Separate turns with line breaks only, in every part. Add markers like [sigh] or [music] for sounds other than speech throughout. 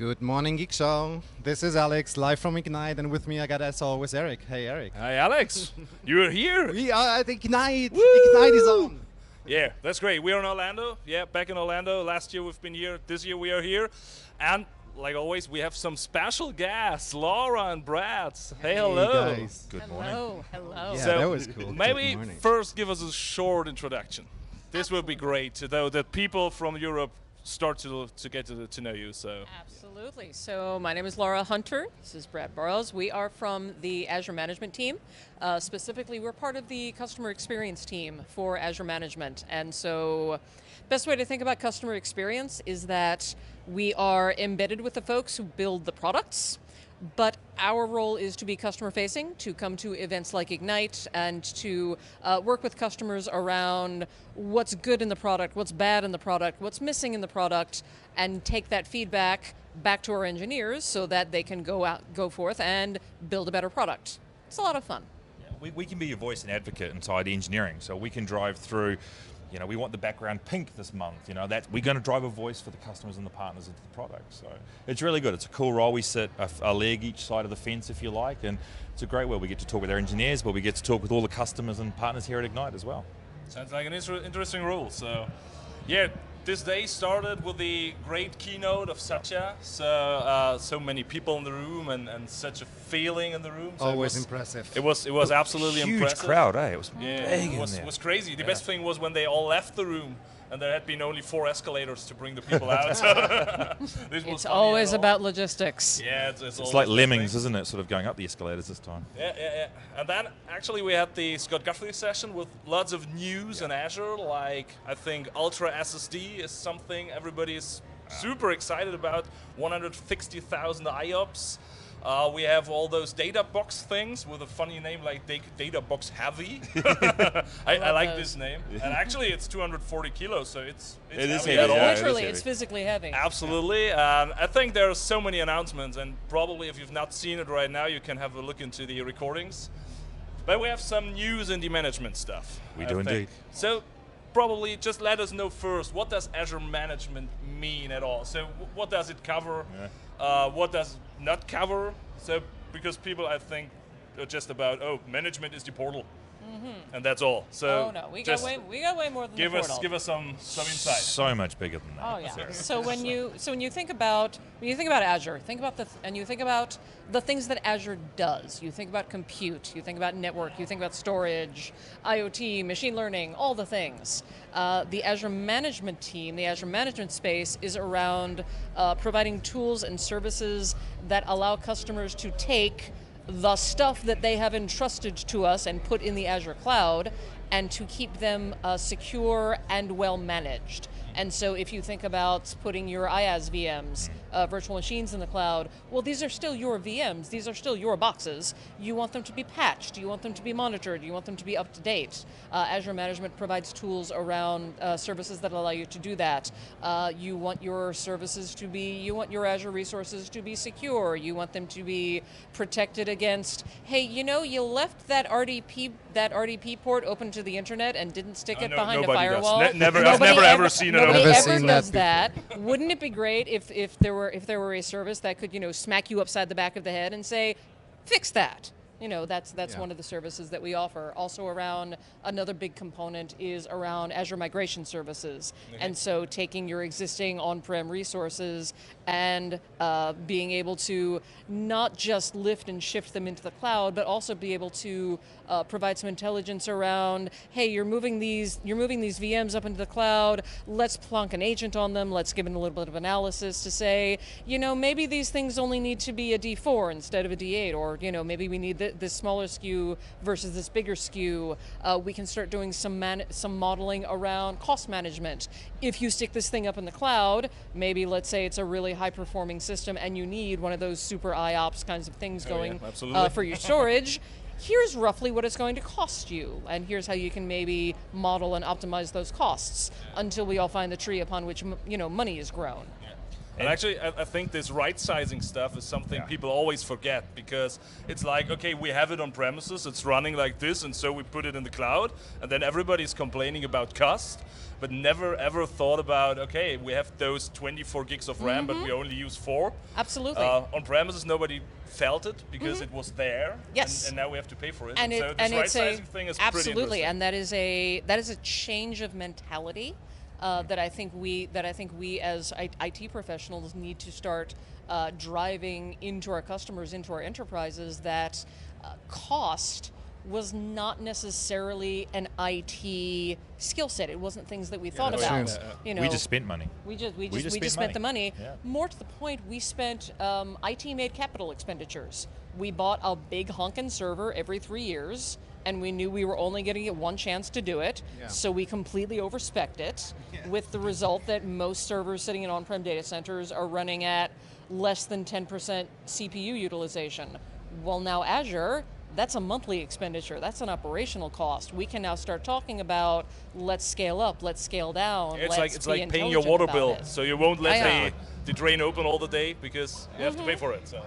Good morning, Geek Show. This is Alex, live from Ignite, and with me I got as always Eric. Hey, Eric.
Hi, Alex. [laughs] You're here.
We are at Ignite.
Woo!
Ignite is on.
Yeah, that's great. We're in Orlando. Yeah, back in Orlando. Last year we've been here. This year we are here, and like always, we have some special guests, Laura and Brad. Hey, hello.
guys.
Good
hello,
morning.
hello.
Yeah,
So,
that was cool.
Maybe
Good morning.
first give us a short introduction. This would be great, though, that people from Europe start to to get to, to know you. So
Absolutely. So my name is Laura Hunter. This is Brad Burrows. We are from the Azure Management team. Uh, specifically, we're part of the customer experience team for Azure Management. And so, best way to think about customer experience is that we are embedded with the folks who build the products. But our role is to be customer facing, to come to events like Ignite, and to uh, work with customers around what's good in the product, what's bad in the product, what's missing in the product, and take that feedback back to our engineers so that they can go out, go forth and build a better product. It's a lot of fun.
We, we can be your voice and advocate inside engineering, so we can drive through. You know, we want the background pink this month. You know, that we're going to drive a voice for the customers and the partners into the product. So it's really good. It's a cool role. We sit a, a leg each side of the fence, if you like, and it's a great way. We get to talk with our engineers, but we get to talk with all the customers and partners here at Ignite as well.
sounds like an inter- interesting role. So yeah. This day started with the great keynote of Satya. So, uh, so many people in the room and, and such a feeling in the room. So it
Always
was-
impressive.
It was it was absolutely
Huge
impressive.
crowd, eh? It was
Yeah,
big
it
in
was,
there.
was crazy. The
Yeah.
best thing was when they all left the room and there had been only four escalators to bring the people out. So [laughs] this
It's
funny
always about logistics.
Yeah, it's, it's,
It's like lemmings, isn't it? Sort of going up the escalators this time.
Yeah, yeah, yeah. And then actually we had the Scott Guthrie session with lots of news in Azure. Like I think Ultra SSD is something everybody is super excited about. 160,000 IOPS. Uh, we have all those data box things with a funny name like da- data box heavy. [laughs] [laughs] I, I
love
like
those.
this name. And [laughs] actually, it's 240 kilos, so it's, it's
It is
heavy
heavy,
at all.
yeah, it is
Literally,
heavy.
it's physically heavy.
Absolutely, and I think there are so many announcements, and probably if you've not seen it right now, you can have a look into the recordings. But we have some news in the management stuff.
We
I
do
think.
indeed.
So, probably just let us know first what does Azure Management mean at all. So, wh- what does it cover? Uh, what does not cover? So, because people, I think, are just about oh, management is the portal, and that's all. So,
Mm-hmm. oh no, we got
just
way we got way more than
give
the
us give us some some insight.
So much bigger than that.
Oh yeah. So when you so when you think about when you think about Azure, think about the th- and you think about the things that Azure does. You think about compute. You think about network. You think about storage, IoT, machine learning, all the things. Uh, the Azure management team, the Azure management space, is around uh, providing tools and services that allow customers to take the stuff that they have entrusted to us and put in the Azure cloud and to keep them uh, secure and well managed. And so, if you think about putting your IaaS VMs, uh, virtual machines in the cloud, well, these are still your VMs. These are still your boxes. You want them to be patched. You want them to be monitored. You want them to be up to date. Uh, Azure Management provides tools around uh, services that allow you to do that. Uh, you want your services to be, you want your Azure resources to be secure. You want them to be protected against, hey, you know, you left that RDP that RDP port open to the internet and didn't stick it
no-
behind a
does.
firewall.
Ne- never- I've never ever seen it
Nobody ever
seen that
does
before.
that. Wouldn't it be great if, if there were if there were a service that could you know smack you upside the back of the head and say, fix that. You know that's that's
Yeah.
one of the services that we offer. Also around another big component is around Azure migration services, and so taking your existing on-prem resources and uh, being able to not just lift and shift them into the cloud, but also be able to uh, provide some intelligence around, hey, you're moving these you're moving these VMs up into the cloud. Let's plunk an agent on them. Let's give it a little bit of analysis to say, you know, maybe these things only need to be a D4 instead of a D8, or you know, maybe we need th- this smaller SKU versus this bigger SKU. Uh, we can start doing some man- some modeling around cost management. If you stick this thing up in the cloud, maybe let's say it's a really high performing system, and you need one of those super IOPS kinds of things
Oh,
going
absolutely.
uh, for your storage. [laughs] Here's roughly what it's going to cost you, and here's how you can maybe model and optimize those costs until we all find the tree upon which you know money is grown.
And actually, I, I think this right sizing stuff is something
Yeah.
people always forget because it's like, okay, we have it on premises, it's running like this, and so we put it in the cloud, and then everybody's complaining about cost, but never ever thought about, okay, we have those 24 gigs of RAM, but we only use four.
Absolutely.
Uh, on premises, nobody felt it because it was there.
Mm-hmm. Yes.
And, and now we have to pay for it.
and it,
so this
and
right
it's a
sizing thing is pretty
absolutely,
interesting.
and that is a that is a change of mentality uh, that I think we that I think we as IT professionals need to start uh, driving into our customers, into our enterprises. That uh, cost was not necessarily an IT skill set. It wasn't things that we thought about.
true.
You know,
we just spent money.
we just we
We
just
just
we just
spent
spent the money.
Yeah.
More to the point, we spent um, IT made capital expenditures. We bought a big honkin' server every three years, and we knew we were only going to get one chance to do it.
Yeah.
So we completely overspec it, [laughs] with the result that most servers sitting in on-prem data centers are running at less than 10% CPU utilization. Well, now Azure. That's a monthly expenditure. That's an operational cost. We can now start talking about let's scale up, let's scale down.
It's like it's like paying your water bill,
it.
so you won't let the, the drain open all the day because you have to pay mm-hmm. for it. So.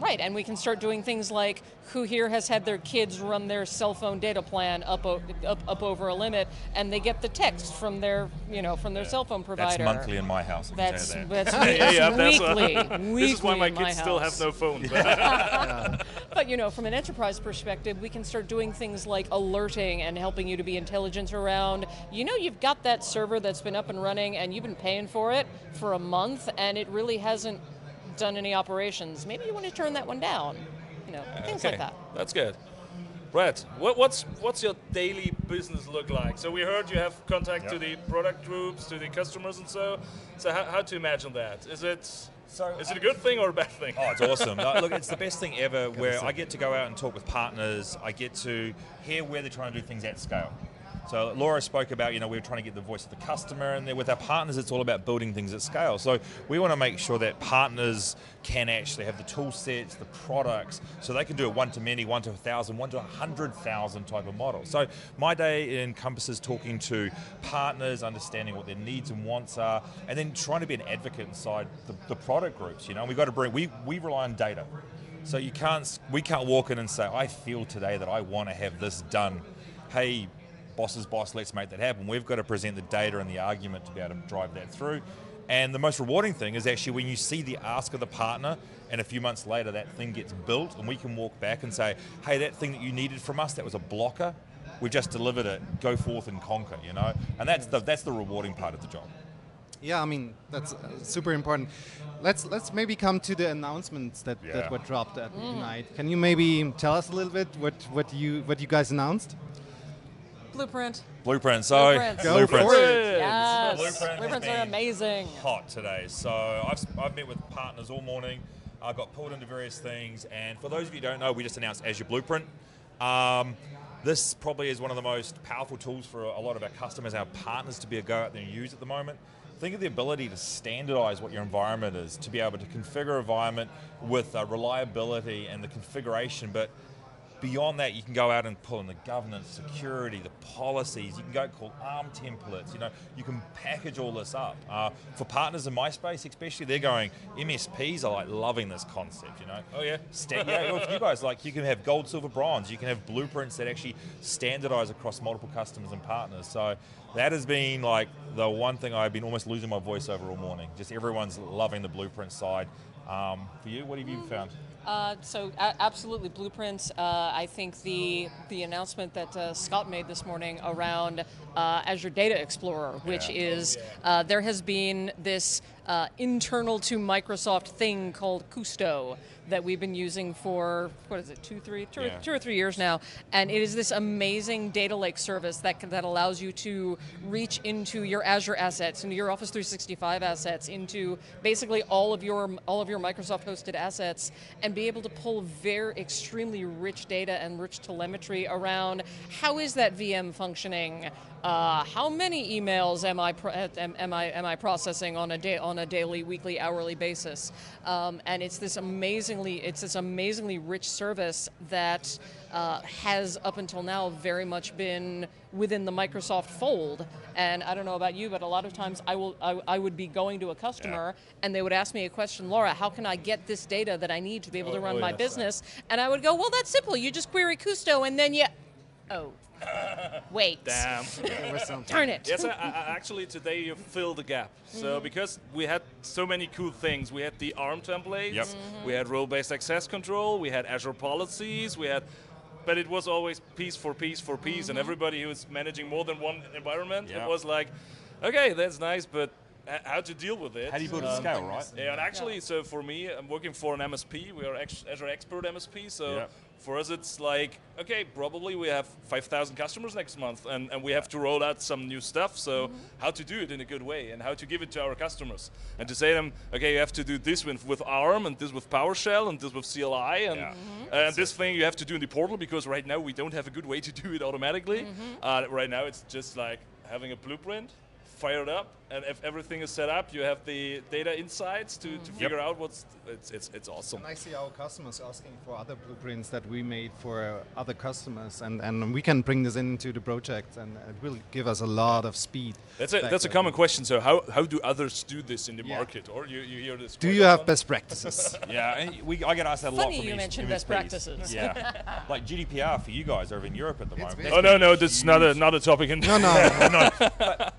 Right, and we can start doing things like who here has had their kids run their cell phone data plan up o- up, up over a limit, and they get the text from their you know from their cell phone provider.
That's monthly in my house.
That's
that.
that's, [laughs]
yeah, yeah, uh,
weekly.
this is why my
in my
kids still have no phone. But [laughs]
But you know, from an enterprise perspective, we can start doing things like alerting and helping you to be intelligent around. You know, you've got that server that's been up and running, and you've been paying for it for a month, and it really hasn't done any operations. Maybe you want to turn that one down. You know, things like that.
That's good. Brett, what, what's what's your daily business look like? So we heard you have contact to the product groups, to the customers, and so. So how, how to imagine that? Is it
So,
is it a good thing or a bad thing?
Oh, it's awesome. [laughs] Uh, look, it's the best thing ever where I get to go out and talk with partners. I get to hear where they're trying to do things at scale. So Laura spoke about, you know, we we're trying to get the voice of the customer, and with our partners, it's all about building things at scale. So we want to make sure that partners can actually have the tool sets, the products, so they can do a one to many, one to a thousand, one to a hundred thousand type of model. So my day encompasses talking to partners, understanding what their needs and wants are, and then trying to be an advocate inside the, the product groups. You know, we got to bring we we rely on data. So you can't we can't walk in and say I feel today that I want to have this done. Hey, boss's boss, let's make that happen. We've got to present the data and the argument to be able to drive that through. And the most rewarding thing is actually when you see the ask of the partner, and a few months later that thing gets built, and we can walk back and say, "Hey, that thing that you needed from us, that was a blocker. We just delivered it. Go forth and conquer." You know, and that's the that's the rewarding part of the job.
Yeah, I mean that's uh, super important. Let's let's maybe come to the announcements that,
Yeah.
that were dropped at
Mm.
Ignite. Can you maybe tell us a little bit what, what you what you guys announced?
Blueprint.
Blueprint. So
Blueprints.
Go
blueprints.
for it.
Yes.
Blueprint has
Blueprints are
been
amazing.
hot today. So I've, I've met with partners all morning. I got pulled into various things, and for those of you who don't know, we just announced Azure Blueprint. Um, this probably is one of the most powerful tools for a lot of our customers, our partners, to be able to go out there and use at the moment. Think of the ability to standardize what your environment is, to be able to configure an environment with uh, reliability and the configuration, but beyond that, you can go out and pull in the governance, security, the policies. You can go call ARM templates. You know, you can package all this up. Uh, for partners in my space, especially, they're going. MSPs are like loving this concept. You know.
Oh, yeah? [laughs]
Sta- yeah. Well, for you guys, like you can have gold, silver, bronze. You can have blueprints that actually standardize across multiple customers and partners. So that has been like the one thing I've been almost losing my voice over all morning. Just everyone's loving the blueprint side. Um, for you, what have you found?
Uh, so a- absolutely blueprints. Uh, I think the the announcement that uh, Scott made this morning around uh, Azure Data Explorer, which
Yeah.
is uh, there has been this uh, internal to Microsoft thing called Kusto that we've been using for what is it two three two,
Yeah.
or, two or three years now, and it is this amazing data lake service that can, that allows you to reach into your Azure assets, into your Office 365 assets, into basically all of your all of your Microsoft hosted assets, and be able to pull very extremely rich data and rich telemetry around how is that VM functioning, uh, how many emails am I, pro- am, am I am I processing on a day on a daily, weekly, hourly basis? Um, and it's this amazingly it's this amazingly rich service that uh, has up until now very much been within the Microsoft fold. And I don't know about you, but a lot of times I will I, I would be going to a customer and they would ask me a question, Laura, how can I get this data that I need to be able to
Oh,
run
oh,
my
yes.
business? And I would go, well, that's simple. You just query Kusto and then you. Oh, wait.
Damn.
There was.
Darn it.
Yes, I, I, actually today you fill the gap. So mm-hmm. because we had so many cool things, we had the ARM templates,
Yep. Mm-hmm.
we had role-based access control, we had Azure policies, we had, but it was always piece for piece for piece, and mm-hmm. everybody who was managing more than one environment,
Yeah.
it was like, okay, that's nice, but h- how to deal with it?
How do you build at
Um,
scale, right?
Yeah, and actually, so for me, I'm working for an MSP. We are ex- Azure Expert MSP. So
Yeah.
For us, it's like, okay, probably we have 5,000 customers next month, and, and we have to roll out some new stuff. So mm-hmm. how to do it in a good way, and how to give it to our customers, and to say to them, okay, you have to do this with, with ARM, and this with PowerShell, and this with CLI, and
Yeah. Mm-hmm.
and this thing you have to do in the portal because right now we don't have a good way to do it automatically. Mm-hmm. Uh, right now, it's just like having a blueprint. Fire it up, and if everything is set up, you have the data insights to, to figure out what's. It's, it's, it's awesome.
And I see our customers asking for other blueprints that we made for uh, other customers, and, and we can bring this into the project, and it will give us a lot of speed.
That's a that's a common question. So how, how do others do this in the
Yeah.
market? Or you, you hear this?
Do
quite
you have best practices? [laughs] [laughs]
Yeah, we, I get asked that a lot
Funny
from
you
S-
mentioned best practices.
Yeah, [laughs] like GDPR for you guys over in Europe at the
It's
moment.
Oh no no, that's not a not a topic in.
no, no.
But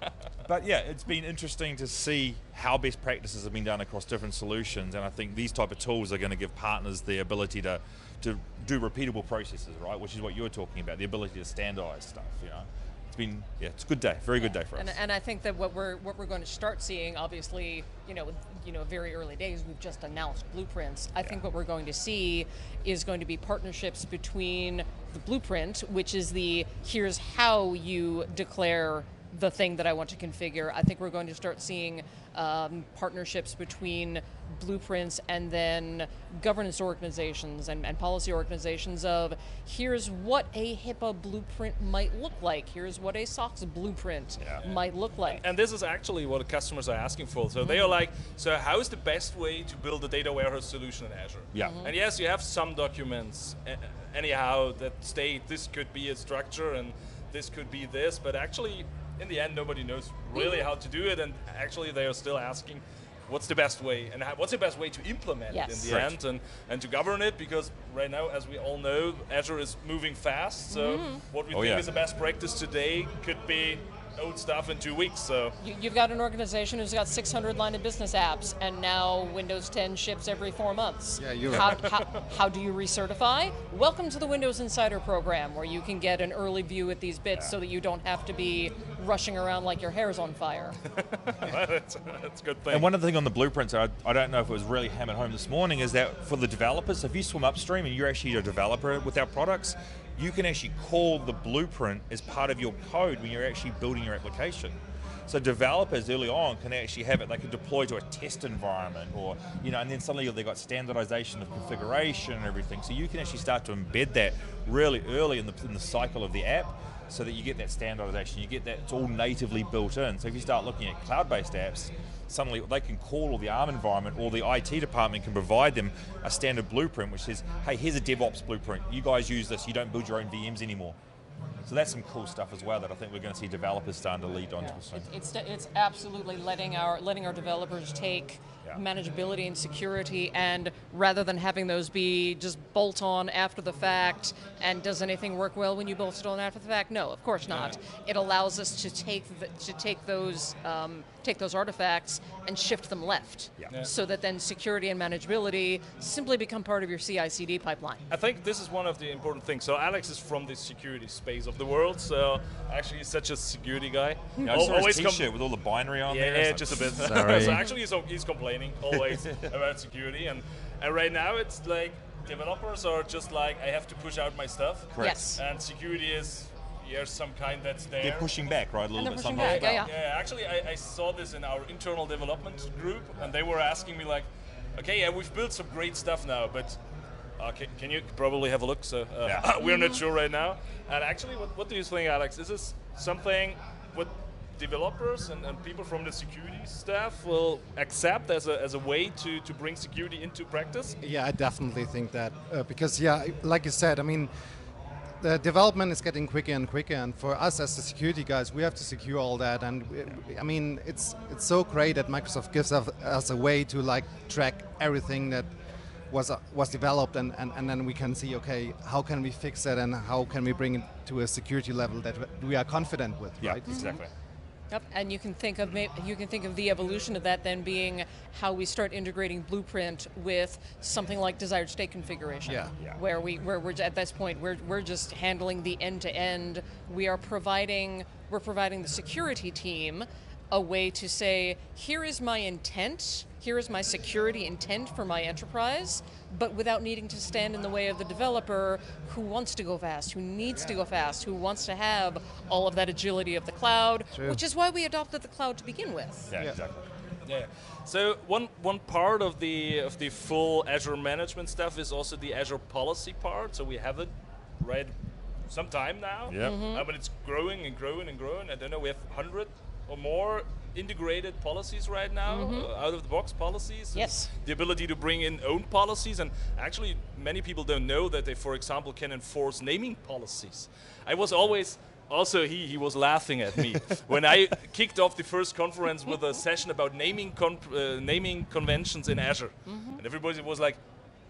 yeah, it's been interesting to see how best practices have been done across different solutions, and I think these type of tools are going to give partners the ability to to do repeatable processes, right? Which is what you were talking about, the ability to standardize stuff. You know, it's been yeah, it's a good day, very good day for us.
And, and I think that what we're what we're going to start seeing, obviously, you know, you know, very early days, we've just announced blueprints. I think what we're going to see is going to be partnerships between the blueprint, which is the here's how you declare the thing that I want to configure. I think we're going to start seeing um, partnerships between blueprints and then governance organizations and, and policy organizations of here's what a HIPAA blueprint might look like. Here's what a SOX blueprint
Yeah.
might look like.
And this is actually what the customers are asking for. So they are like, so how is the best way to build a data warehouse solution in Azure?
Yeah.
And yes, you have some documents anyhow that state this could be a structure and this could be this, but actually, in the end, nobody knows really how to do it, and actually, they are still asking. What's the best way, and how, what's the best way to implement
Yes.
it in the
Correct.
end, and, and to govern it? Because right now, as we all know, Azure is moving fast. So mm-hmm. what we
Oh,
think
yeah.
is the best practice today could be old stuff in two weeks. So
You, you've got an organization who's got 600 line of business apps, and now Windows 10 ships every four months.
Yeah, you're
how,
right.
how, how do you recertify? Welcome to the Windows Insider program, where you can get an early view at these bits so that you don't have to be rushing around like your hair's on fire. [laughs]
that's, that's a good thing.
And one other thing on the blueprints, I, I don't know if it was really hammered home this morning, is that for the developers, if you swim upstream and you're actually a developer with our products, you can actually call the blueprint as part of your code when you're actually building your application. So developers early on can actually have it, they can deploy to a test environment or, you know, and then suddenly they've got standardization of configuration and everything. So you can actually start to embed that really early in the, in the cycle of the app so that you get that standardization, you get that, it's all natively built in. So if you start looking at cloud-based apps, suddenly they can call the ARM environment or the IT department can provide them a standard blueprint which says, hey, here's a DevOps blueprint. You guys use this, you don't build your own VMs anymore. So that's some cool stuff as well that I think we're going to see developers starting to lead onto. soon.
It's, it's absolutely letting our letting our developers take
Yeah.
manageability and security, and rather than having those be just bolt on after the fact, and does anything work well when you bolt it on after the fact? No, of course not. It allows us to take the, to take those um, take those artifacts and shift them left,
Yeah. Yeah.
so that then security and manageability simply become part of your CI/CD pipeline.
I think this is one of the important things. So Alex is from the security space of the world. So actually, he's such a security guy.
Yeah, I
Al-
saw his t-shirt with all the binary on
Yeah,
there.
yeah,
It's
just a bit. [laughs]
Sorry. [laughs]
so actually, he's, he's complaining always [laughs] about security, and and right now it's like developers are just like I have to push out my stuff,
Correct.
Yes.
and security is here's some kind that's there.
They're pushing back, right, a little bit
pushing
sometimes.
back, yeah,
Yeah, actually, I, I saw this in our internal development group, and they were asking me like, "Okay, yeah, we've built some great stuff now, but uh, can, can you probably have a look?" So uh,
Yeah. [laughs]
we're not sure right now. And actually, what, what do you think, Alex? Is this something developers and, and people from the security staff will accept as a, as a way to, to bring security into practice?
Yeah, I definitely think that uh, because yeah, like you said, I mean, the development is getting quicker and quicker, and for us as the security guys, we have to secure all that. And we, I mean, it's it's so great that Microsoft gives us, us a way to like track everything that was uh, was developed, and, and, and then we can see okay, how can we fix that, and how can we bring it to a security level that we are confident with,
Yeah,
right?
exactly.
Yep, and you can think of ma- you can think of the evolution of that then being how we start integrating Blueprint with something like desired state configuration.
Yeah.
Yeah.
Where we where we're at this point we're we're just handling the end to end. We are providing we're providing the security team a way to say here is my intent, here is my security intent for my enterprise, but without needing to stand in the way of the developer who wants to go fast, who needs to go fast, who wants to have all of that agility of the cloud,
True.
which is why we adopted the cloud to begin with.
Yeah,
Yeah.
exactly.
Yeah. So one one part of the of the full Azure management stuff is also the Azure policy part. So we have it right some time now.
Yep.
Uh, but it's growing and growing and growing. I don't know. We have hundred or more integrated policies right now, uh, out of the box policies.
Yes.
The ability to bring in own policies, and actually, many people don't know that they, for example, can enforce naming policies. I was always. Also, he, he was laughing at me [laughs] when I kicked off the first conference with a session about naming con- uh, naming conventions in Azure, and everybody was like,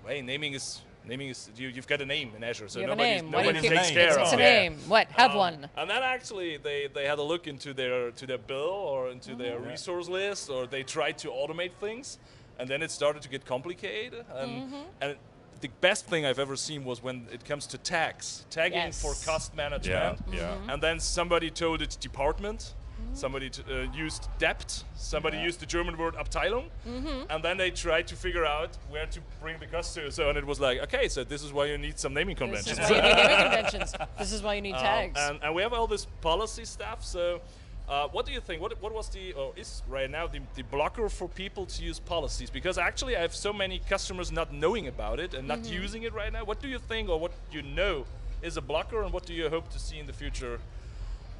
"Hey, naming is naming is you, you've got a name in Azure, so
You
nobody
name. Why do you
nobody
keep-
takes
name?
care
It's,
of
it's a
it."
name. What? Have
Um,
one.
And then actually they, they had a look into their to their bill or into their
Mm-hmm.
resource list or they tried to automate things and then it started to get complicated and
Mm-hmm.
and the best thing I've ever seen was when it comes to tags, tagging
Yes.
for cost management.
Yeah, yeah.
Mm-hmm.
And then somebody told its department, somebody t- uh, used debt, somebody used the German word Abteilung,
Mm-hmm.
and then they tried to figure out where to bring the cost to. So and it was like, okay, so this is why you need some naming conventions.
This is why you need naming [laughs] conventions. This is why you need
Um,
tags.
and, and we have all this policy stuff. So, uh, what do you think? What, what was the, or is right now the, the blocker for people to use policies? Because actually, I have so many customers not knowing about it and not
Mm-hmm.
using it right now. What do you think, or what you know, is a blocker, and what do you hope to see in the future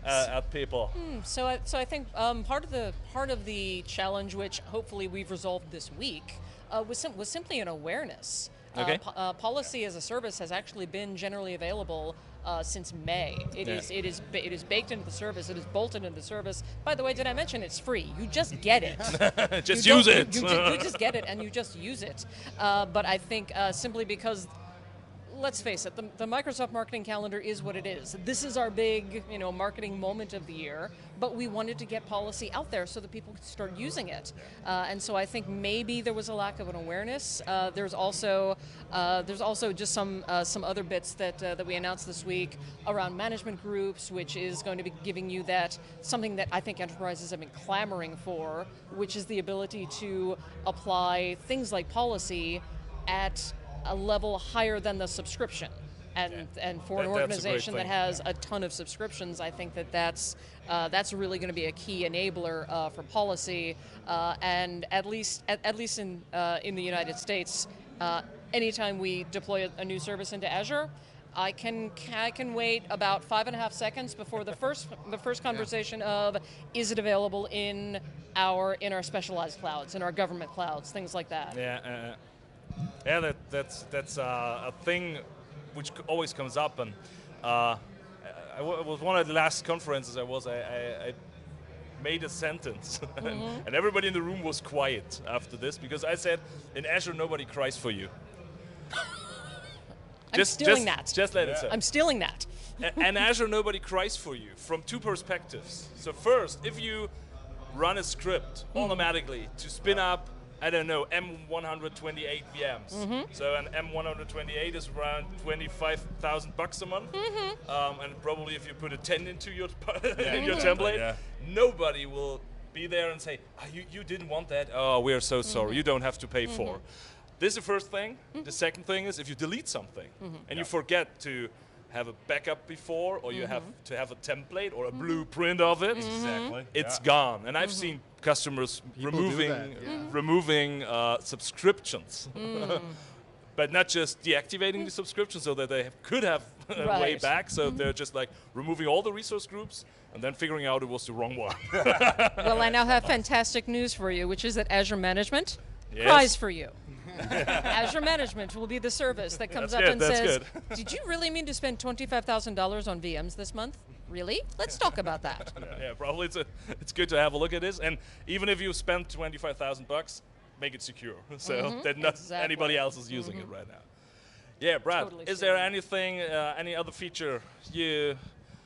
uh, at people?
So, I, so I think um, part of the part of the challenge, which hopefully we've resolved this week, uh, was sim- was simply an awareness.
Okay.
Uh, po- uh, policy as a service has actually been generally available uh, since May. It
Yeah.
is it is ba- it is baked into the service. It is bolted into the service. By the way, did I mention it's free? You just get it. [laughs]
Just
You
use it.
You, you, ju- you just [laughs] get it and you just use it. Uh, but I think uh, simply because, let's face it, the, the Microsoft Marketing Calendar is what it is. This is our big, you know, marketing moment of the year. But we wanted to get policy out there so that people could start using it. Uh, and so I think maybe there was a lack of an awareness. Uh, there's also uh, there's also just some uh, some other bits that uh, that we announced this week around management groups, which is going to be giving you that something that I think enterprises have been clamoring for, which is the ability to apply things like policy at a level higher than the subscription. And, and for an
That- that's a great
organization that has a ton of subscriptions, I think that that's uh, that's really going to be a key enabler uh, for policy. Uh, and at least at, at least in uh, in the United States, uh, anytime we deploy a, a new service into Azure. I can I can wait about five and a half seconds before the first the first [laughs] conversation of is it available in our in our specialized clouds in our government clouds things like that.
Yeah, uh, yeah, that, that's that's uh, a thing which always comes up, and uh, I w- was one of the last conferences I was. I, I, I made a sentence, [laughs]
Mm-hmm.
and everybody in the room was quiet after this because I said, "In Azure, nobody cries for you." [laughs]
I'm stealing
just,
that.
Just let it sit.
I'm stealing that.
And [laughs] Azure nobody cries for you from two perspectives. So first, if you run a script
Hmm.
automatically to spin up, I don't know, M128 VMs. Mm-hmm. So an M128 is around 25,000 bucks a month. Mm-hmm. Um, and probably if you put a 10 into your [laughs] in your template,
Yeah.
nobody will be there and say, "Ah, you, you didn't want that. Oh, we are so mm-hmm. sorry. You don't have to pay for. This is the first thing. The second thing is if you delete something and you forget to have a backup before or you have mm-hmm. to have a template or a mm-hmm. blueprint of it, mm-hmm.
Exactly.
it's
yeah.
gone. And I've seen customers
People
removing
that, yeah.
removing uh, subscriptions mm. [laughs] but not just deactivating the subscription so that they have, could have [laughs] a way
Right. Mm-hmm.
back. So they're just like removing all the resource groups and then figuring out it was the wrong one.
Well, I now [laughs] have fantastic news for you, which is that Azure Management
Yes.
cries for you. [laughs] Azure Management will be the service that comes
That's
up
good,
and says,
good. [laughs]
"Did you really mean to spend twenty-five thousand dollars on VMs this month? Really? Let's talk about that." [laughs]
yeah, probably it's a, it's good to have a look at this. And even if you spend twenty five thousand bucks, make it secure so that not
Exactly.
anybody else is using it right now. Yeah, Brad.
Totally
is there anything, uh, any other feature you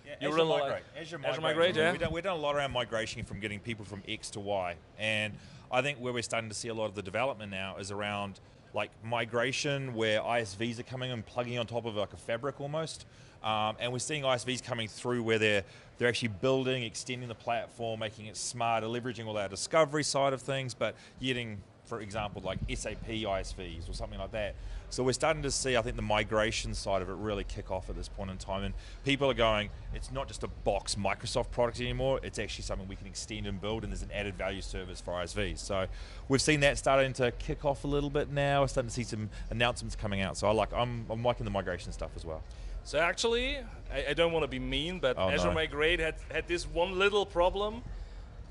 Yeah,
you
Azure
really like?
Azure Migrate.
Azure Migrate, yeah.
We've done, we've done a lot around migration from getting people from X to Y. And I think where we're starting to see a lot of the development now is around like migration where ISVs are coming and plugging on top of like a fabric almost. Um, and we're seeing ISVs coming through where they're they're actually building, extending the platform, making it smarter, leveraging all our discovery side of things, but getting, for example, like SAP ISVs or something like that. So we're starting to see, I think, the migration side of it really kick off at this point in time, and people are going. It's not just a box Microsoft product anymore. It's actually something we can extend and build, and there's an added value service for ISVs. So we've seen that starting to kick off a little bit now. We're starting to see some announcements coming out. So I like, I'm, I'm liking the migration stuff as well.
So actually, I, I don't want to be mean, but
Oh,
Azure
no.
Migrate had, had this one little problem: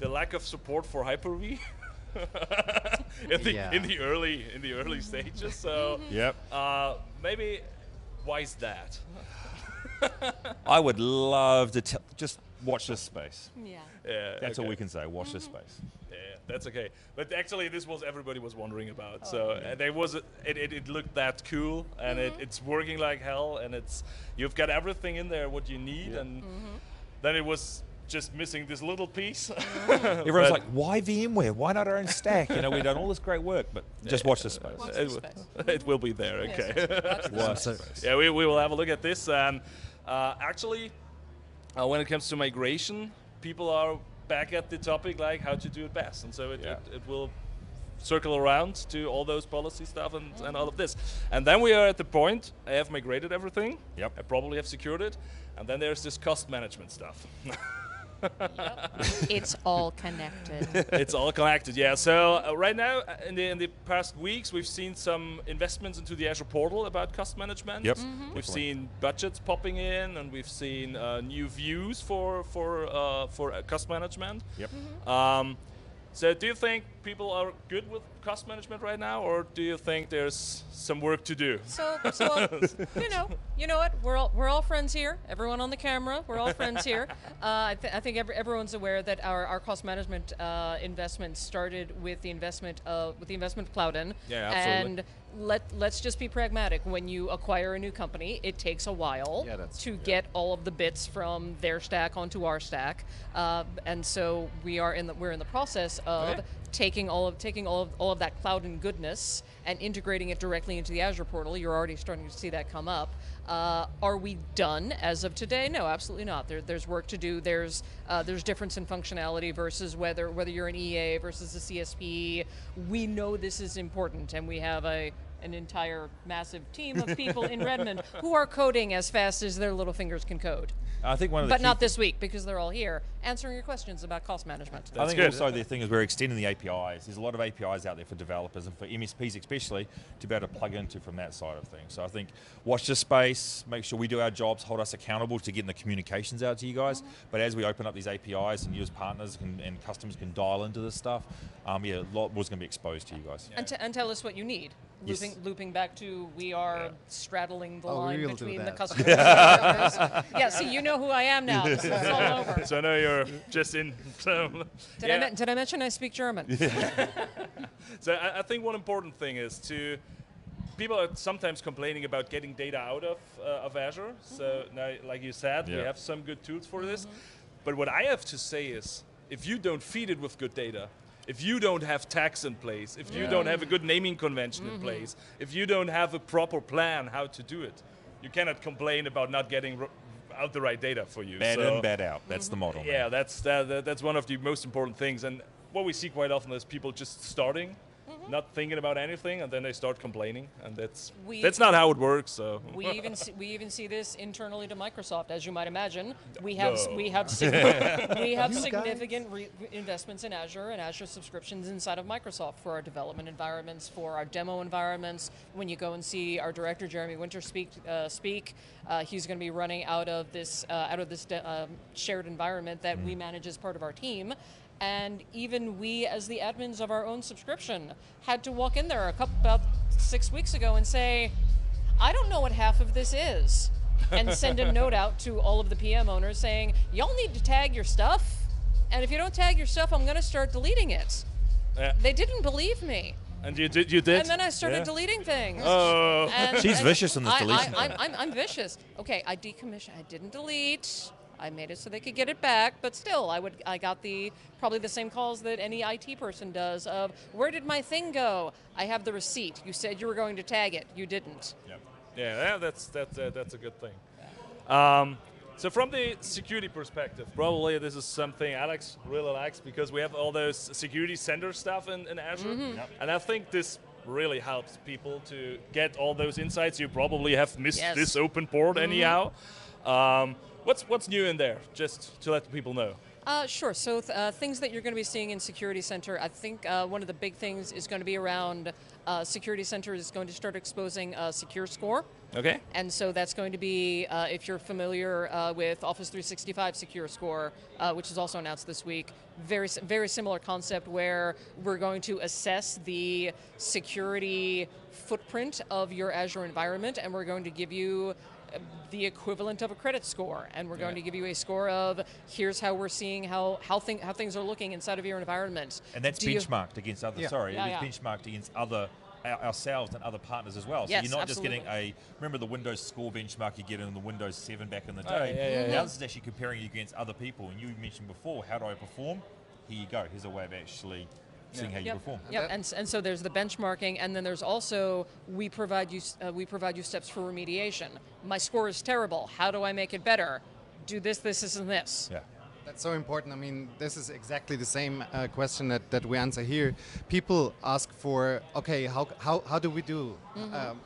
the lack of support for Hyper-V [laughs] [laughs] in the
Yeah.
in the early in the early stages. So
Yep.
uh, maybe why is that?
I would love to t- just watch this space.
Yeah.
Yeah,
That's
okay.
all we can say. Watch this space.
Yeah, that's okay. But actually, this was everybody was wondering
Oh,
about. so uh, there was a, it, it, it looked that cool, and
Mm-hmm.
it's working like hell, and it's you've got everything in there what you need, and
Mm-hmm.
then it was just missing this little piece. [laughs]
Everyone's
But-
like, why VMware? Why not our own stack? You know, we've done all this great work, but just watch this space.
Watch
it,
this
w-
space. [laughs]
it will be there. Okay.
yes, watch [laughs]
this space.
yeah, we, we will have a look at this. And uh, actually, uh, when it comes to migration, people are back at the topic like how to do it best, and so it,
Yeah.
it, it will circle around to all those policy stuff and, and all of this. And then we are at the point I have migrated everything.
Yep.
I probably have secured it, and then there's this cost management stuff.
It's all connected.
it's all connected, yeah. So uh, right now, uh, in the in the past weeks, we've seen some investments into the Azure portal about cost management.
Yep.
We've seen budgets popping in, and we've seen uh, new views for for uh, for uh, cost management.
Yep.
Um, so, do you think people are good with cost management right now, or do you think there's some work to do?
So, so you know, you know what? We're all we're all friends here. Everyone on the camera, we're all friends here. [laughs] Uh, I, th- I think every, everyone's aware that our, our cost management uh, investment started with the investment of with the investment of Cloudyn.
Yeah, absolutely.
And let let's just be pragmatic. When you acquire a new company, it takes a while
Yeah, that's-
to get all of the bits from their stack onto our stack, uh, and so we are in the we're in the process of
Okay.
Taking all of taking all of all of that Cloudyn goodness and integrating it directly into the Azure portal. You're already starting to see that come up. Uh, are we done as of today? No, absolutely not. There, there's work to do. There's uh, there's difference in functionality versus whether whether you're an EA versus a CSP. We know this is important, and we have a an entire massive team of people in Redmond [laughs] who are coding as fast as their little fingers can code.
I think one of the
But not this week because they're all here answering your questions about cost management.
I think
good.
also the thing is we're extending the APIs. There's a lot of APIs out there for developers and for MSPs especially to be able to plug into from that side of things. So I think watch this space, make sure we do our jobs, hold us accountable to getting the communications out to you guys. But as we open up these APIs and you as partners can, and customers can dial into this stuff, um, yeah, a lot was going to be exposed to you guys.
And, t- and tell us what you need.
Yes.
Looping, looping back to we are straddling the
Oh,
line
we will do
between the
that.
customer and the [laughs] developers. Yeah, see, you know who I am now. This is all [laughs] over.
So I know you're just in. [laughs] So,
Did,
yeah.
I, men- did I mention I speak German?
So I, I think one important thing is to people are sometimes complaining about getting data out of uh, of Azure. So now, like you said, we have some good tools for this. But what I have to say is, if you don't feed it with good data, if you don't have tags in place, if you don't have a good naming convention in mm-hmm. place, if you don't have a proper plan how to do it, you cannot complain about not getting r- out the right data for you.
Bad
So-
in, bad out. That's the mm-hmm. model. man.
yeah, that's that, that- that's one of the most important things. And what we see quite often is people just starting not thinking about anything, and then they start complaining, and that's
We-
that's not how it works. So [laughs]
We even see, we even see this internally to Microsoft, as you might imagine. We have
No.
we have [laughs] sig- we [laughs] have significant re- investments in Azure and Azure subscriptions inside of Microsoft for our development environments, for our demo environments. When you go and see our director Jeremy Winter speak, uh, speak, uh, he's going to be running out of this uh, out of this de- um, shared environment that we manage as part of our team. And even we, as the admins of our own subscription, had to walk in there a couple about six weeks ago and say, I don't know what half of this is. And send a note out to all of the PM owners saying, y'all need to tag your stuff. And if you don't tag your stuff, I'm going to start deleting it.
Yeah.
They didn't believe me.
and you did you did.
And then I started
Yeah.
deleting things.
Oh.
And-
She's
and
vicious in this deletion
I,
thing.
I'm, I'm, I'm vicious. Okay, I decommissioned. I didn't delete. I made it so they could get it back, but still, I would. I got the probably the same calls that any IT person does. Of where did my thing go? I have the receipt. You said you were going to tag it. You didn't.
Yeah, yeah, that's that's uh, that's a good thing. Um, so from the security perspective, probably this is something Alex really likes because we have all those security center stuff in, in Azure,
Mm-hmm.
and I think this really helps people to get all those insights. You probably have missed
Yes.
this open port
Mm-hmm.
anyhow. Um, what's what's new in there? Just to let the people know.
Uh, sure. So th- uh, things that you're going to be seeing in Security Center, I think uh, one of the big things is going to be around uh, Security Center is going to start exposing uh, Secure Score.
Okay.
And so that's going to be, uh, if you're familiar uh, with Office 365 Secure Score, uh, which is also announced this week, very very similar concept where we're going to assess the security footprint of your Azure environment, and we're going to give you the equivalent of a credit score, and we're going
Yeah.
to give you a score of here's how we're seeing how how, thing, how things are looking inside of your environment.
And that's
Do you-
benchmarked against other.
Yeah.
Sorry,
Yeah,
it is
yeah.
benchmarked against other ourselves and other partners as well. So
Yes,
you're not just getting a remember the Windows score benchmark you get in the Windows 7 back in the day.
Oh,
day.
yeah, yeah,
now
yeah.
this is actually comparing you against other people. And you mentioned before, how do I perform? Here you go. Here's a way of actually seeing how you
Yep.
perform.
Yep.
that-
And, and so there's the benchmarking, and then there's also we provide you uh, we provide you steps for remediation. My score is terrible. How do I make it better? Do this, this, this, and this.
Yeah.
That's so important. I mean, this is exactly the same uh, question that, that we answer here. People ask for, okay, how, how, how do we do? Um,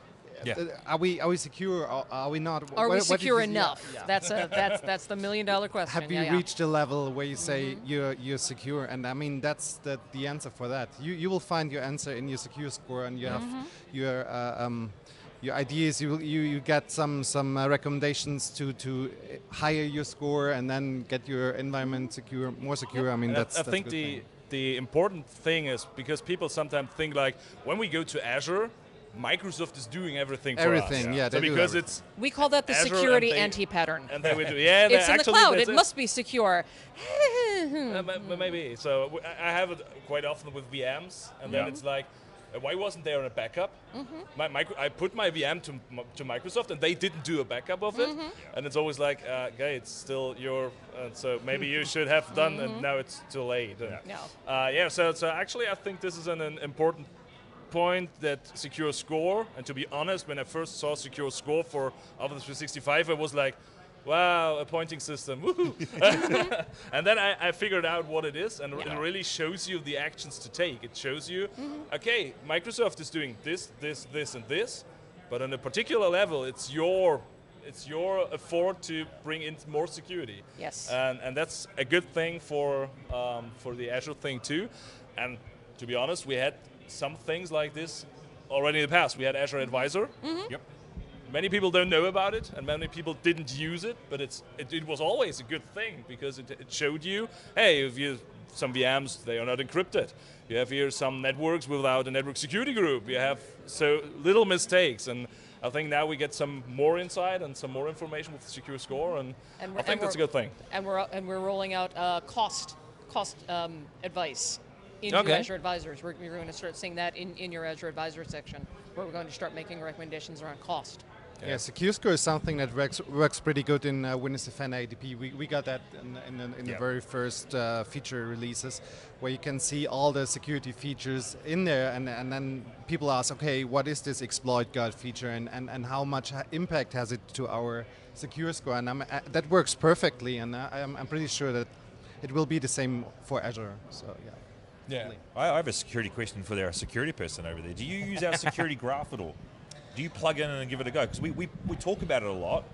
Yeah.
uh, Are we are we secure? Or are we not?
Are
What-
we secure
you-
enough?
yeah.
That's a, that's that's the million dollar question.
Have you
yeah, yeah.
reached a level where you say you're you're secure? And I mean that's the the answer for that. You you will find your answer in your secure score, and you have your uh, um, your ideas. You will- you you get some some uh, recommendations to to uh, higher your score, and then get your environment secure, more secure. I mean
And I-
that's
I,
that's
think
good
the
thing.
the important thing is because people sometimes think like when we go to Azure, Microsoft is doing everything for
Everything,
us.
yeah,
So because it's
We call that the
Azure and
security
they-
anti-pattern.
and they would do yeah. [laughs]
It's in the cloud.
that's
It must be secure. [laughs]
Uh, ma- ma- maybe. So I have it quite often with VMs, and then it's like, uh, why wasn't there a backup? My, micro- I put my VM to, to Microsoft, and they didn't do a backup of it. And it's always like, uh, okay, it's still your. Uh, so maybe you should have done, and now it's too late. And,
Yeah.
Uh, yeah. So so actually, I think this is an, an important point that secure score and to be honest when i first saw secure score for office 365 i was like wow a pointing system [laughs] and then I, I figured out what it is and
Yeah.
it really shows you the actions to take it shows you okay microsoft is doing this this this and this but on a particular level it's your it's your effort to bring in more security
Yes.
and, and that's a good thing for um, for the azure thing too and to be honest we had some things like this already in the past. We had azure advisor.
Yep.
many people don't know about it and many people didn't use it but it's it, it was always a good thing because it, it showed you hey if you some VMs they are not encrypted. You have here some networks without a network security group. You have so little mistakes and I think now we get some more insight and some more information with the secure score and,
And
I think
and
that's a good thing.
and we're and we're rolling out uh, cost cost um, advice into
Okay.
Azure Advisors. We're, we're going to start seeing that in, in your Azure Advisor section, where we're going to start making recommendations around cost.
Yeah, secure score is something that works works pretty good in uh, Windows Defender ATP. We, we got that in, in, the- in the very first uh, feature releases, where you can see all the security features in there, and, and then people ask, okay, what is this exploit guard feature, and, and, and how much ha- impact has it to our secure score? And I'm, uh, that works perfectly, and I, I'm, I'm pretty sure that it will be the same for Azure. So yeah.
Yeah.
I, I have a security question for our security person over there. Do you use our security [laughs] graph at all? Do you plug in and give it a go? Because we, we, we talk about it a lot.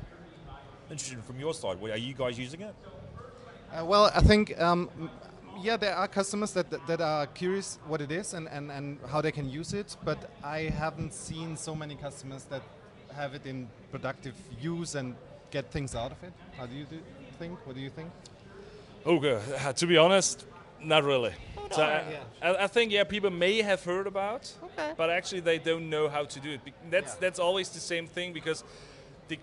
Interested from your side, are you guys using it?
Uh, well, I think um, yeah, there are customers that, that, that are curious what it is and, and, and how they can use it, but I haven't seen so many customers that have it in productive use and get things out of it. How do you do, think? What do you think?
Okay, uh, [laughs] to be honest, not really.
Hold
So
on.
I, I, I think yeah, people may have heard about,
Okay.
but actually they don't know how to do it. That's
Yeah.
that's always the same thing because the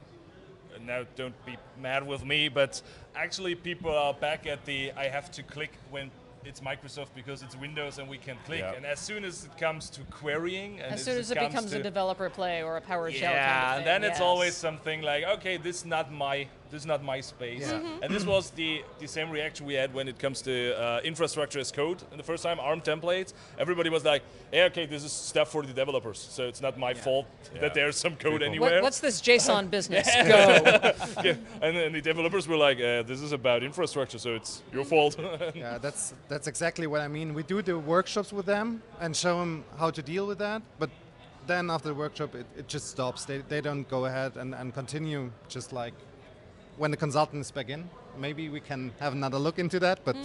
now don't be mad with me, but actually people are back at the I have to click when it's Microsoft because it's Windows and we can click.
Yeah.
And as soon as it comes to querying, and
As soon as it
comes
becomes
to
a developer play or a PowerShell
yeah,
kind of
and
thing,
then it's always something like, okay, this is not my this is not my space.
Yeah. Mhm.
And this was the the same reaction we had when it comes to uh, infrastructure as code. And the first time ARM templates, everybody was like, yeah, okay, this is stuff for the developers, so it's not my fault
Yeah.
that there's some code
Good
anywhere.
What, what's this JSON [laughs] business? Go. [laughs]
yeah. And then the developers were like, uh, this is about infrastructure, so it's your fault. [laughs]
Yeah, that's that's exactly what I mean. We do the workshops with them and show them how to deal with that, but then after the workshop, it, it just stops. They, they don't go ahead and, and continue just like when the consultants is back in. Maybe we can have another look into that, but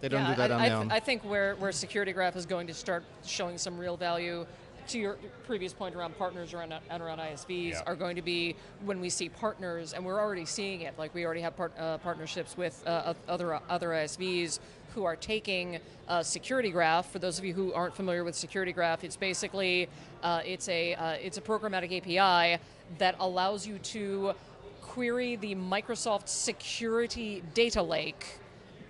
they don't
yeah,
do that
I,
on
I,
their
th-
own.
I think where, where Security Graph is going to start showing some real value to your previous point around partners around, and around ISVs
Yeah.
are going to be when we see partners, and we're already seeing it. Like we already have part, uh, partnerships with uh, other other ISVs who are taking uh, Security Graph. For those of you who aren't familiar with Security Graph, it's basically uh, it's a uh, it's a programmatic API that allows you to query the Microsoft Security Data Lake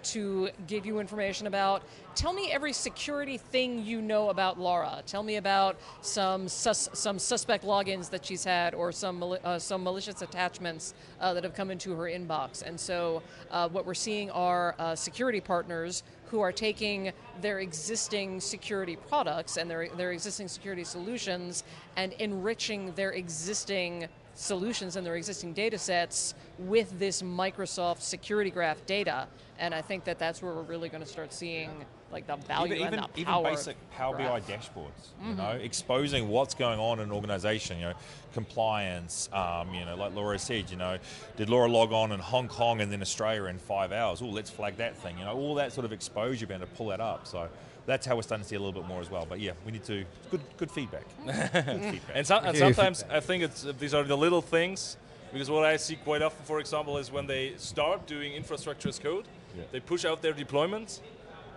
to give you information about. Tell me every security thing you know about Laura. Tell me about some sus- some suspect logins that she's had, or some uh, some malicious attachments uh, that have come into her inbox. And so, uh, what we're seeing are uh, security partners who are taking their existing security products and their their existing security solutions and enriching their existing solutions in their existing data sets with this Microsoft Security Graph data. And I think that that's where we're really going to start seeing like the value
even,
and the
even basic Power BI
Graph.
dashboards, you know, exposing what's going on in an organization, you know, compliance, um, you know, like Laura said, you know, did Laura log on in Hong Kong and then Australia in five hours? Oh, let's flag that thing, you know, all that sort of exposure, being able to pull that up. So that's how we're starting to see a little bit more as well. But yeah, we need to, good, good feedback. [laughs] good feedback.
And, some, and sometimes I think it's uh, these are the little things because what I see quite often, for example, is when they start doing infrastructure as code,
Yeah.
they push out their deployments,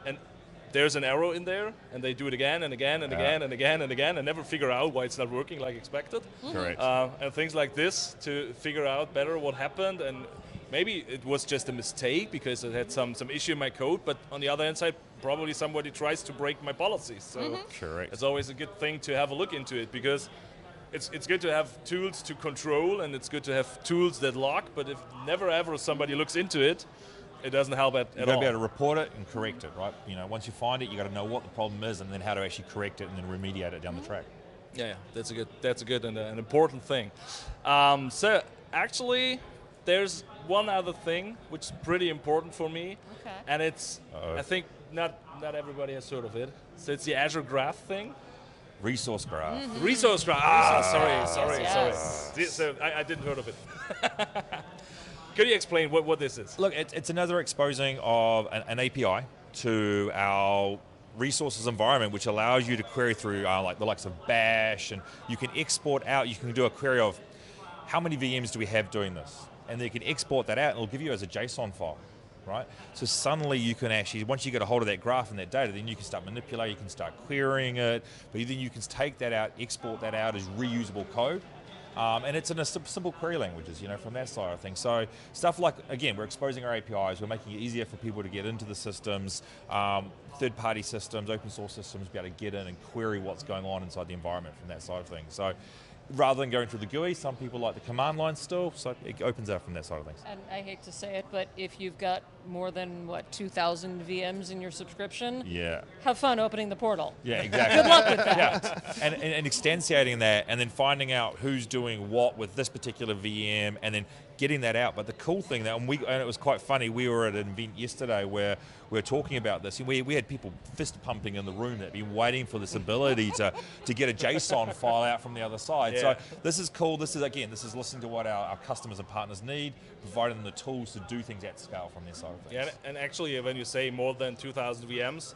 and there's an error in there, and they do it again and again and
Yeah.
again and again and again, and never figure out why it's not working like expected.
Correct.
Uh, and things like this to figure out better what happened and maybe it was just a mistake because it had some some issue in my code but on the other hand side probably somebody tries to break my policies so
Correct.
it's always a good thing to have a look into it because it's, it's good to have tools to control and it's good to have tools that lock but if never ever somebody looks into it it doesn't help at,
all.
You've
got to be able to report it and correct it, right? You know, once you find it, you got to know what the problem is and then how to actually correct it and then remediate it down the track.
Yeah, yeah, that's a good, that's a good and uh, an important thing. Um, so actually, there's one other thing which is pretty important for me,
Okay.
and it's
Uh-oh.
I think not not everybody has heard of it. So it's the Azure Graph thing,
Resource graph.
Resource Graph. Ah, sorry, sorry,
yes.
sorry. Di- So I, I didn't heard of it. [laughs] Could you explain what, what this is?
Look, it's, it's another exposing of an, an API to our resources environment, which allows you to query through uh, like the likes of Bash, and you can export out. You can do a query of how many VMs do we have doing this, and then you can export that out, and it'll give you as a JSON file, right? So suddenly you can actually, once you get a hold of that graph and that data, then you can start manipulating, you can start querying it, but then you can take that out, export that out as reusable code. Um, and it's in a simple query languages, you know, from that side of things. So stuff like, again, we're exposing our APIs, we're making it easier for people to get into the systems, um, third-party systems, open source systems, be able to get in and query what's going on inside the environment from that side of things. So rather than going through the GUI, some people like the command line still, so it opens up from that side of things.
And I hate to say it, but if you've got more than what 2,000 VMs in your subscription,
Yeah.
have fun opening the portal.
Yeah, [laughs] exactly.
Good luck with that.
yeah. And, and, and instantiating that and then finding out who's doing what with this particular VM and then getting that out. But the cool thing that, and, we, and it was quite funny, we were at an event yesterday where we were talking about this and we, we had people fist pumping in the room that had been waiting for this ability to, to get a JSON file out from the other side.
Yeah.
So this is cool. This is, again, this is listening to what our, our customers and partners need, providing them the tools to do things at scale from their side of things.
Yeah, and actually, when you say more than 2,000 VMs,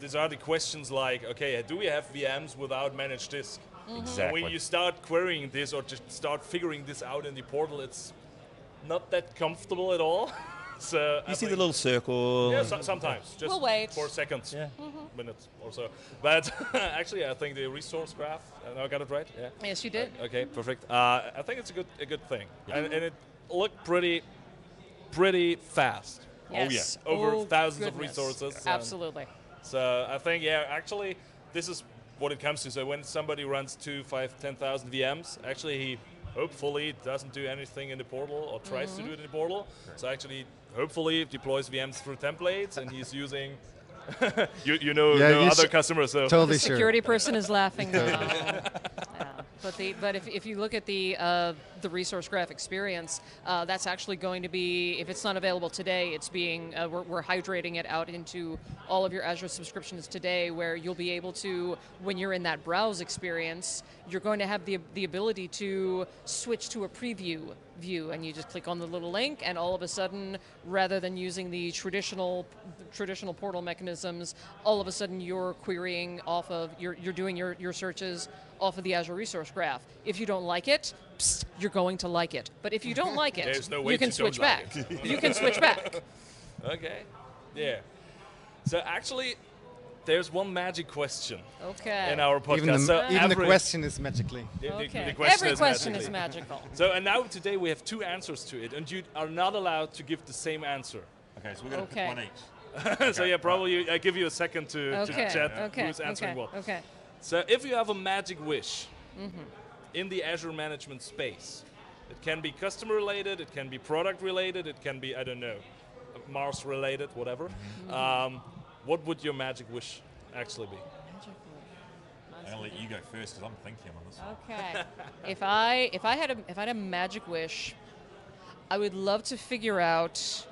these are the questions like, okay, do we have VMs without managed disk?
Exactly.
When you start querying this or just start figuring this out in the portal, it's not that comfortable at all. [laughs] so I
you see the little circle.
Yeah, so, sometimes just
We'll wait.
for seconds,
Yeah.
minutes or so. But [laughs] actually, I think the resource graph. uh, I got it right. Yeah.
Yes, you did.
Okay, perfect. Uh, I think it's a good a good thing, and, and it looked pretty pretty fast.
yeah.
Yes.
Over
Oh,
thousands of resources and-
Absolutely.
So I think yeah, actually, this is what it comes to. So when somebody runs two, five, ten thousand VMs, actually he hopefully doesn't do anything in the portal or tries to do it in the portal. So actually, hopefully deploys VMs through templates, and he's using. [laughs] you, you know,
Yeah,
know
you
other
sh-
customers. So
Totally
The
sure.
security person is laughing. [laughs] Yeah. But the but if, if you look at the uh, the resource graph experience, uh, that's actually going to be if it's not available today, it's being uh, we're, we're hydrating it out into all of your Azure subscriptions today, where you'll be able to when you're in that browse experience, you're going to have the the ability to switch to a preview view and you just click on the little link and all of a sudden rather than using the traditional traditional portal mechanisms all of a sudden you're querying off of you're, you're doing your, your searches off of the azure resource graph. If you don't like it psst, you're going to like it but if you don't like it
no way
you can
to don't
switch
like
back you can switch back [laughs]
okay, yeah. So actually, there's one magic question
okay
in our podcast.
Even, the,
so
even the question is magically.
the- the-
okay
the question
every
is
question
magically.
is magical
So and now today we have two answers to it, and you are not allowed to give the same answer.
Okay, so we're going to
Okay.
pick one each. [laughs]
so yeah, probably I give you a second to,
okay
to chat
okay
who's answering
okay
what.
okay
So if you have a magic wish
Mm-hmm.
In the Azure management space, it can be customer related, it can be product related, it can be I don't know, Mars related, whatever.
Mm-hmm.
Um, what would your magic wish actually be?
I'm going to let you go first because I'm thinking on this.
Okay. if I if I had a if I had a magic wish, I would love to figure out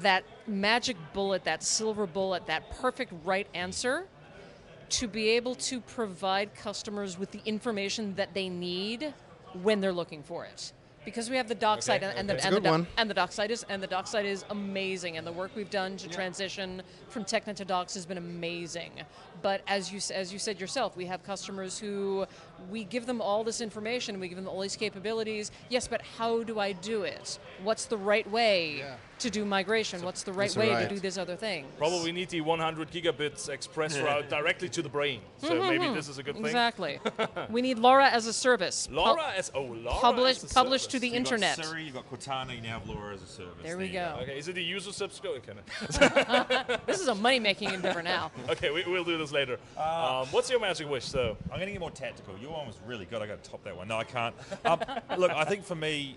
that magic bullet, that silver bullet, that perfect right answer to be able to provide customers with the information that they need when they're looking for it. Because we have the doc site and, and the and the, doc- and the doc site is and the doc site is amazing and the work we've done to transition from Technet to Docs has been amazing. But as you as you said yourself, we have customers who we give them all this information, we give them all these capabilities. Yes, but how do I do it? What's the right way
Yeah.
to do migration? What's the right way
right.
to do this other thing?
Probably need the 100 gigabits ExpressRoute directly to the brain. So maybe this is a good thing.
Exactly. [laughs] we need Laura as a service. Pu-
Laura as oh Laura
Publish-
as a
publish to the
You've
internet.
got Siri, you've got Cortana, you now have Laura as a service.
There we
you
go.
Okay, is it a user subscription? [laughs]
This is a money making endeavor now. [laughs]
okay, we, we'll do this later.
Uh,
um, what's your magic wish, though?
I'm going to get more tactical. Your one was really good. I got to top that one. No, I can't. Um, [laughs] look, I think for me,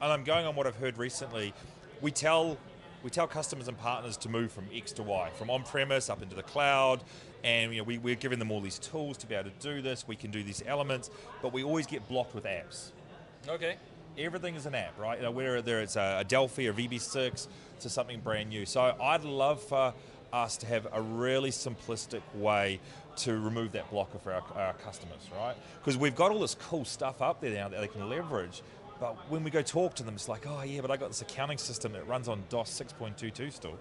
and I'm going on what I've heard recently, we tell we tell customers and partners to move from X to Y, from on-premise up into the cloud, and you know, we, we're giving them all these tools to be able to do this. We can do these elements, but we always get blocked with apps.
Okay.
everything is an app, right? You know, whether it's a, a Delphi or VB6 to something brand new. So I'd love for us to have a really simplistic way to remove that blocker for our, our customers, right? Because we've got all this cool stuff up there now that they can leverage. But when we go talk to them, it's like, oh yeah, but I got this accounting system that runs on DOS 6.22 still.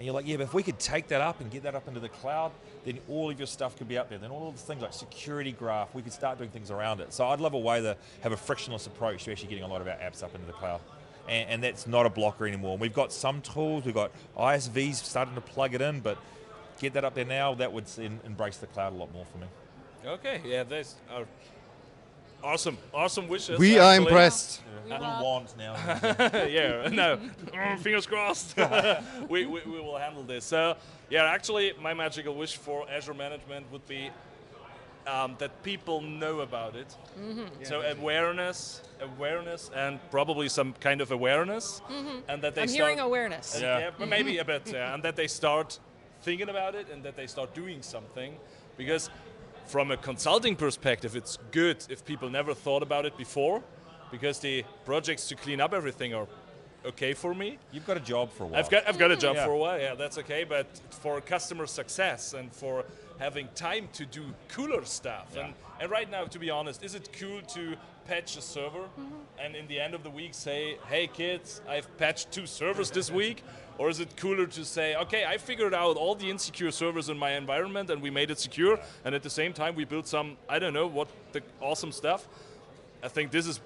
And you're like, yeah, but if we could take that up and get that up into the cloud, then all of your stuff could be up there. Then all of the things like security graph, we could start doing things around it. So I'd love a way to have a frictionless approach to actually getting a lot of our apps up into the cloud. And, and that's not a blocker anymore. We've got some tools, we've got ISVs starting to plug it in, but get that up there now, that would en- embrace the cloud a lot more for me.
Okay. Yeah, that's are awesome. Awesome wishes.
We are
actually.
impressed.
A little want now. [laughs]
yeah, no, Mm, fingers crossed. [laughs] we, we, we will handle this. So, yeah, actually, my magical wish for Azure management would be um, that people know about it. So awareness, awareness, and probably some kind of awareness, and that they
I'm
start,
hearing awareness.
yeah, yeah but maybe a bit, yeah, and that they start thinking about it and that they start doing something, because from a consulting perspective, it's good if people never thought about it before, because the projects to clean up everything are okay for me.
You've got a job for a while.
I've got I've got a job
Yeah.
for a while. Yeah, that's okay. But for customer success and for having time to do cooler stuff, and and right now, to be honest, is it cool to patch a server mm-hmm. and in the end of the week say, "Hey kids, I've patched two servers this week," or is it cooler to say, "Okay, I figured out all the insecure servers in my environment and we made it secure, and at the same time we built some I don't know what the awesome stuff." I think this is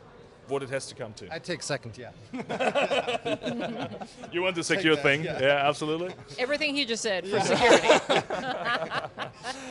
what it has to come to.
I take second, yeah. [laughs]
You want the secure
that,
thing?
yeah.
yeah absolutely.
Everything he just said for security. [laughs]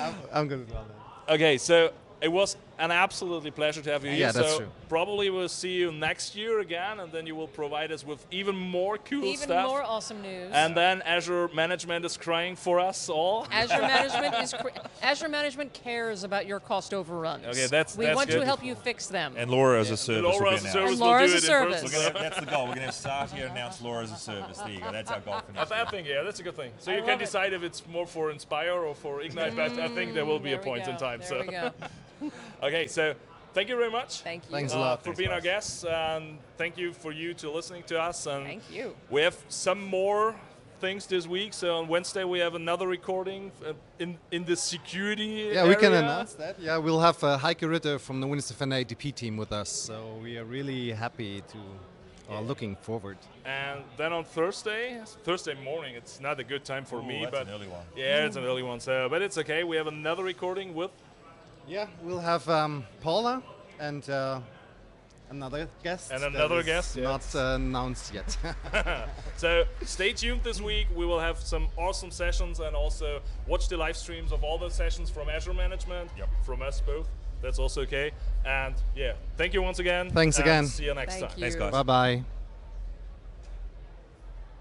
I'm, I'm gonna do all that.
Okay, so it was an absolutely pleasure to have you here.
Yeah, that's
so
true.
Probably we'll see you next year again, and then you will provide us with even more cool
Even
stuff.
more awesome news.
And then Azure Management is crying for us all. [laughs]
Azure [laughs] Management is cr- Azure Management cares about your cost overruns.
Okay, that's-
we
that's
want
good.
to help you fix them.
And Laura as a service will
Laura
be
as a
announced.
service
And Laura
do
as a service.
We're gonna have, that's the goal. We're going to have Satya here announce Laura as a service. There you go. That's our goal for
I,
next
th- I think, yeah, that's a good thing. So
I
you
love
can
it.
decide if it's more for Inspire or for Ignite, but I think there will be
There
a
we
point in time.
There
so
we go. [laughs] [laughs]
okay, so thank you very much.
Thank you.
Thanks a
uh,
lot.
for
Thanks,
being our
guys.
guests, and thank you for you to listening to us. And
Thank you.
We have some more things this week. So on Wednesday we have another recording uh, in in the security.
Yeah, we can announce that. Yeah, we'll have uh, Heike Ritter from the Windows Defender ATP team with us, so we are really happy to, uh, looking forward.
And then on Thursday, Thursday morning, it's not a good time for
Ooh,
me,
that's
but
an early one.
yeah, it's an early one. So, but it's okay. We have another recording with
Yeah, we'll have um, Paula and uh, another guest.
And another guest, yeah.
Not uh, announced yet. [laughs] [laughs]
So stay tuned this week. We will have some awesome sessions and also watch the live streams of all the sessions from Azure Management,
Yep.
from us both. That's also okay. And yeah, thank you once again.
Thanks again.
See you next
Thank
time.
you.
Thanks, guys.
bye bye.